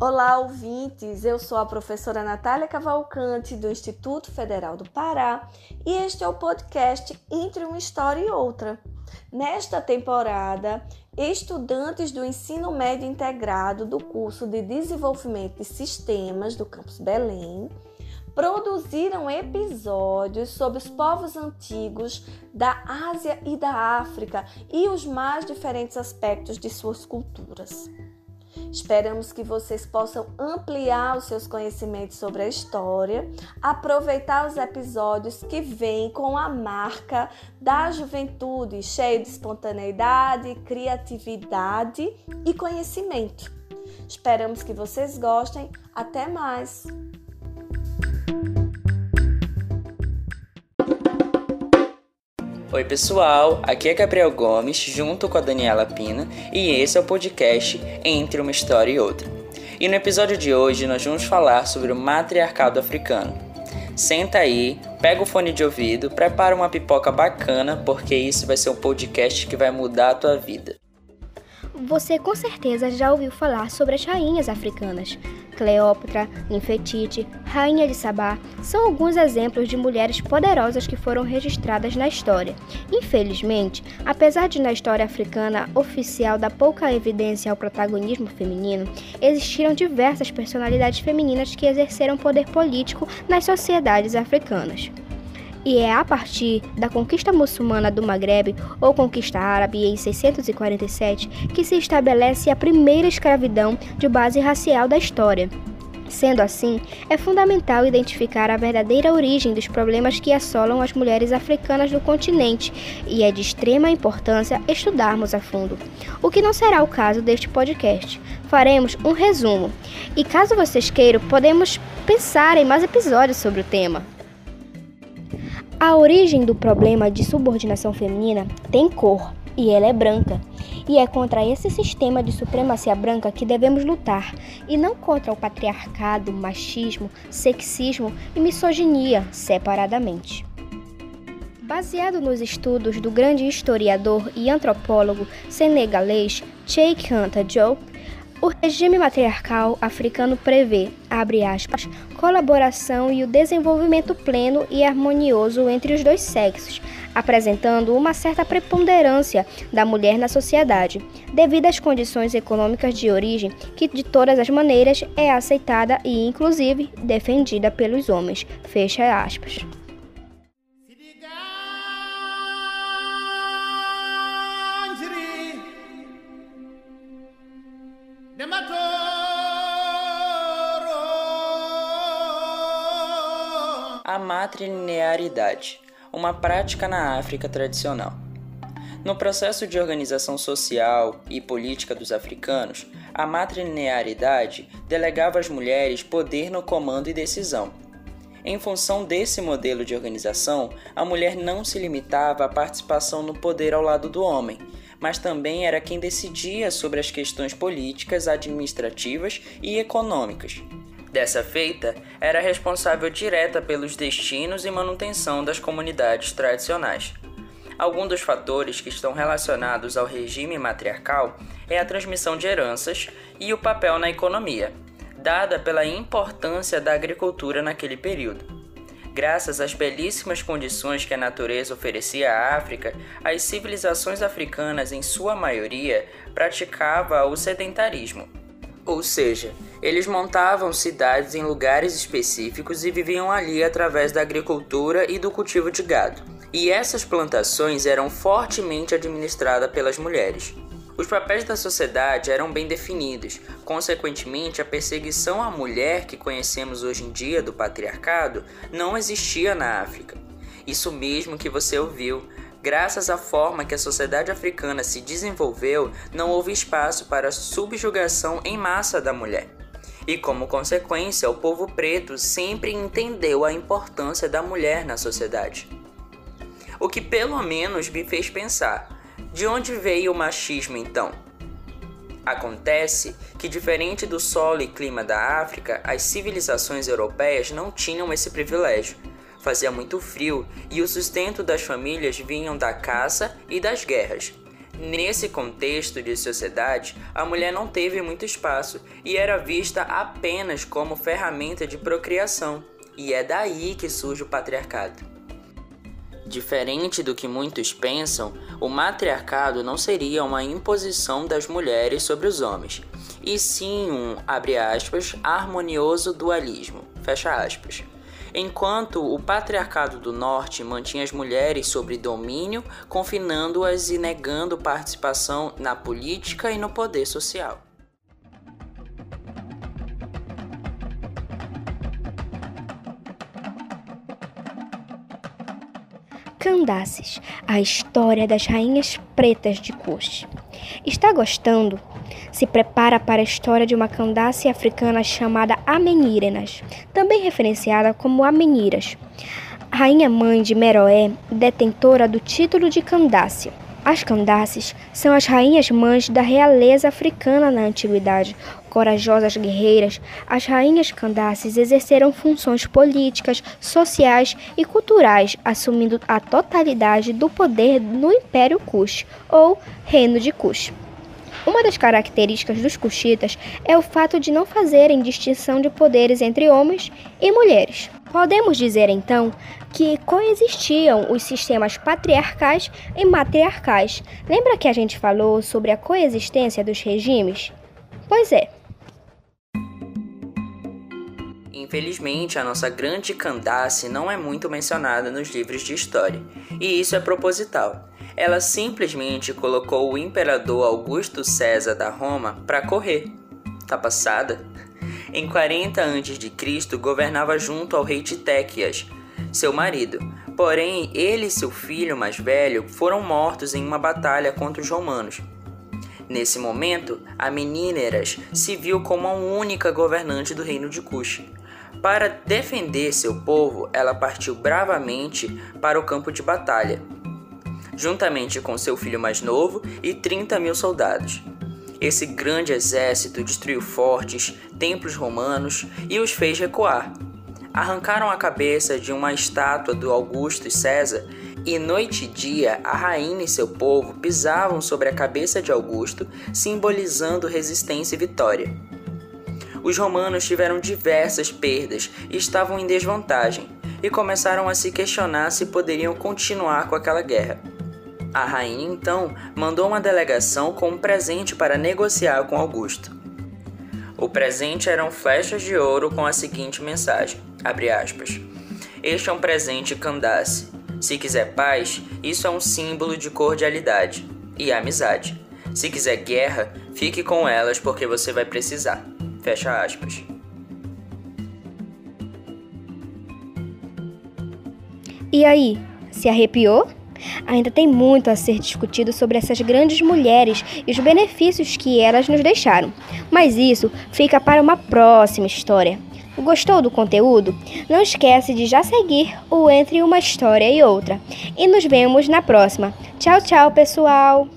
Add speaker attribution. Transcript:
Speaker 1: Olá, ouvintes! Eu sou a professora Natália Cavalcante, do Instituto Federal do Pará, e este é o podcast Entre uma História e Outra. Nesta temporada, estudantes do ensino médio integrado do curso de Desenvolvimento de Sistemas do Campus Belém produziram episódios sobre os povos antigos da Ásia e da África e os mais diferentes aspectos de suas culturas. Esperamos que vocês possam ampliar os seus conhecimentos sobre a história, aproveitar os episódios que vêm com a marca da juventude, cheio de espontaneidade, criatividade e conhecimento. Esperamos que vocês gostem. Até mais!
Speaker 2: Oi, pessoal, aqui é Gabriel Gomes, junto com a Daniela Pina, e esse é o podcast Entre uma História e Outra. E no episódio de hoje nós vamos falar sobre o matriarcado africano. Senta aí, pega o fone de ouvido, prepara uma pipoca bacana, porque isso vai ser um podcast que vai mudar a tua vida.
Speaker 3: Você com certeza já ouviu falar sobre as rainhas africanas. Cleópatra, Ninfetite, Rainha de Sabá são alguns exemplos de mulheres poderosas que foram registradas na história. Infelizmente, apesar de na história africana oficial dar pouca evidência ao protagonismo feminino, existiram diversas personalidades femininas que exerceram poder político nas sociedades africanas e é a partir da conquista muçulmana do Maghreb ou conquista árabe em 647 que se estabelece a primeira escravidão de base racial da história. Sendo assim, é fundamental identificar a verdadeira origem dos problemas que assolam as mulheres africanas do continente e é de extrema importância estudarmos a fundo, o que não será o caso deste podcast. Faremos um resumo e, caso vocês queiram, podemos pensar em mais episódios sobre o tema. A origem do problema de subordinação feminina tem cor e ela é branca. E é contra esse sistema de supremacia branca que devemos lutar, e não contra o patriarcado, machismo, sexismo e misoginia separadamente. Baseado nos estudos do grande historiador e antropólogo senegalês Cheikh Anta Diop, o regime matriarcal africano prevê, abre aspas, colaboração e o desenvolvimento pleno e harmonioso entre os dois sexos, apresentando uma certa preponderância da mulher na sociedade, devido às condições econômicas de origem que de todas as maneiras é aceitada e inclusive defendida pelos homens. Fecha aspas.
Speaker 2: A matrilinearidade, uma prática na África tradicional. No processo de organização social e política dos africanos, a matrilinearidade delegava às mulheres poder no comando e decisão. Em função desse modelo de organização, a mulher não se limitava à participação no poder ao lado do homem, mas também era quem decidia sobre as questões políticas, administrativas e econômicas. Dessa feita, era responsável direta pelos destinos e manutenção das comunidades tradicionais. Alguns dos fatores que estão relacionados ao regime matriarcal é a transmissão de heranças e o papel na economia, dada pela importância da agricultura naquele período. Graças às belíssimas condições que a natureza oferecia à África, as civilizações africanas, em sua maioria, praticavam o sedentarismo ou seja, eles montavam cidades em lugares específicos e viviam ali através da agricultura e do cultivo de gado. E essas plantações eram fortemente administradas pelas mulheres. Os papéis da sociedade eram bem definidos, consequentemente, a perseguição à mulher que conhecemos hoje em dia do patriarcado não existia na África. Isso mesmo que você ouviu, Graças à forma que a sociedade africana se desenvolveu, não houve espaço para a subjugação em massa da mulher. E como consequência, o povo preto sempre entendeu a importância da mulher na sociedade. O que pelo menos me fez pensar: de onde veio o machismo então? Acontece que, diferente do solo e clima da África, as civilizações europeias não tinham esse privilégio fazia muito frio e o sustento das famílias vinham da caça e das guerras. Nesse contexto de sociedade, a mulher não teve muito espaço e era vista apenas como ferramenta de procriação, e é daí que surge o patriarcado. Diferente do que muitos pensam, o matriarcado não seria uma imposição das mulheres sobre os homens, e sim um, abre aspas, harmonioso dualismo, fecha aspas enquanto o patriarcado do norte mantinha as mulheres sob domínio, confinando-as e negando participação na política e no poder social.
Speaker 3: Candaces, a história das rainhas pretas de Kush. Está gostando? Se prepara para a história de uma Candace africana chamada Amenírenas, também referenciada como Ameniras. Rainha mãe de Meroé, detentora do título de Candace. As Candaces são as rainhas mães da realeza africana na antiguidade. Corajosas guerreiras, as rainhas Candaces exerceram funções políticas, sociais e culturais, assumindo a totalidade do poder no Império Kush, ou Reino de Kush. Uma das características dos cuxitas é o fato de não fazerem distinção de poderes entre homens e mulheres. Podemos dizer então que coexistiam os sistemas patriarcais e matriarcais. Lembra que a gente falou sobre a coexistência dos regimes? Pois é.
Speaker 2: Infelizmente, a nossa grande Candace não é muito mencionada nos livros de história, e isso é proposital ela simplesmente colocou o imperador Augusto César da Roma para correr. Tá passada? Em 40 a.C., governava junto ao rei Titéquias, seu marido. Porém, ele e seu filho mais velho foram mortos em uma batalha contra os romanos. Nesse momento, a Meníneras se viu como a única governante do reino de Cush. Para defender seu povo, ela partiu bravamente para o campo de batalha juntamente com seu filho mais novo e 30 mil soldados. Esse grande exército destruiu fortes, templos romanos e os fez recuar. Arrancaram a cabeça de uma estátua do Augusto César e noite e dia a rainha e seu povo pisavam sobre a cabeça de Augusto, simbolizando resistência e vitória. Os romanos tiveram diversas perdas e estavam em desvantagem, e começaram a se questionar se poderiam continuar com aquela guerra. A rainha então mandou uma delegação com um presente para negociar com Augusto. O presente eram flechas de ouro com a seguinte mensagem: aspas, Este é um presente Candace. Se quiser paz, isso é um símbolo de cordialidade e amizade. Se quiser guerra, fique com elas porque você vai precisar. Fecha aspas.
Speaker 3: E aí, se arrepiou? Ainda tem muito a ser discutido sobre essas grandes mulheres e os benefícios que elas nos deixaram, mas isso fica para uma próxima história. Gostou do conteúdo? Não esquece de já seguir o Entre uma História e Outra. E nos vemos na próxima. Tchau, tchau, pessoal!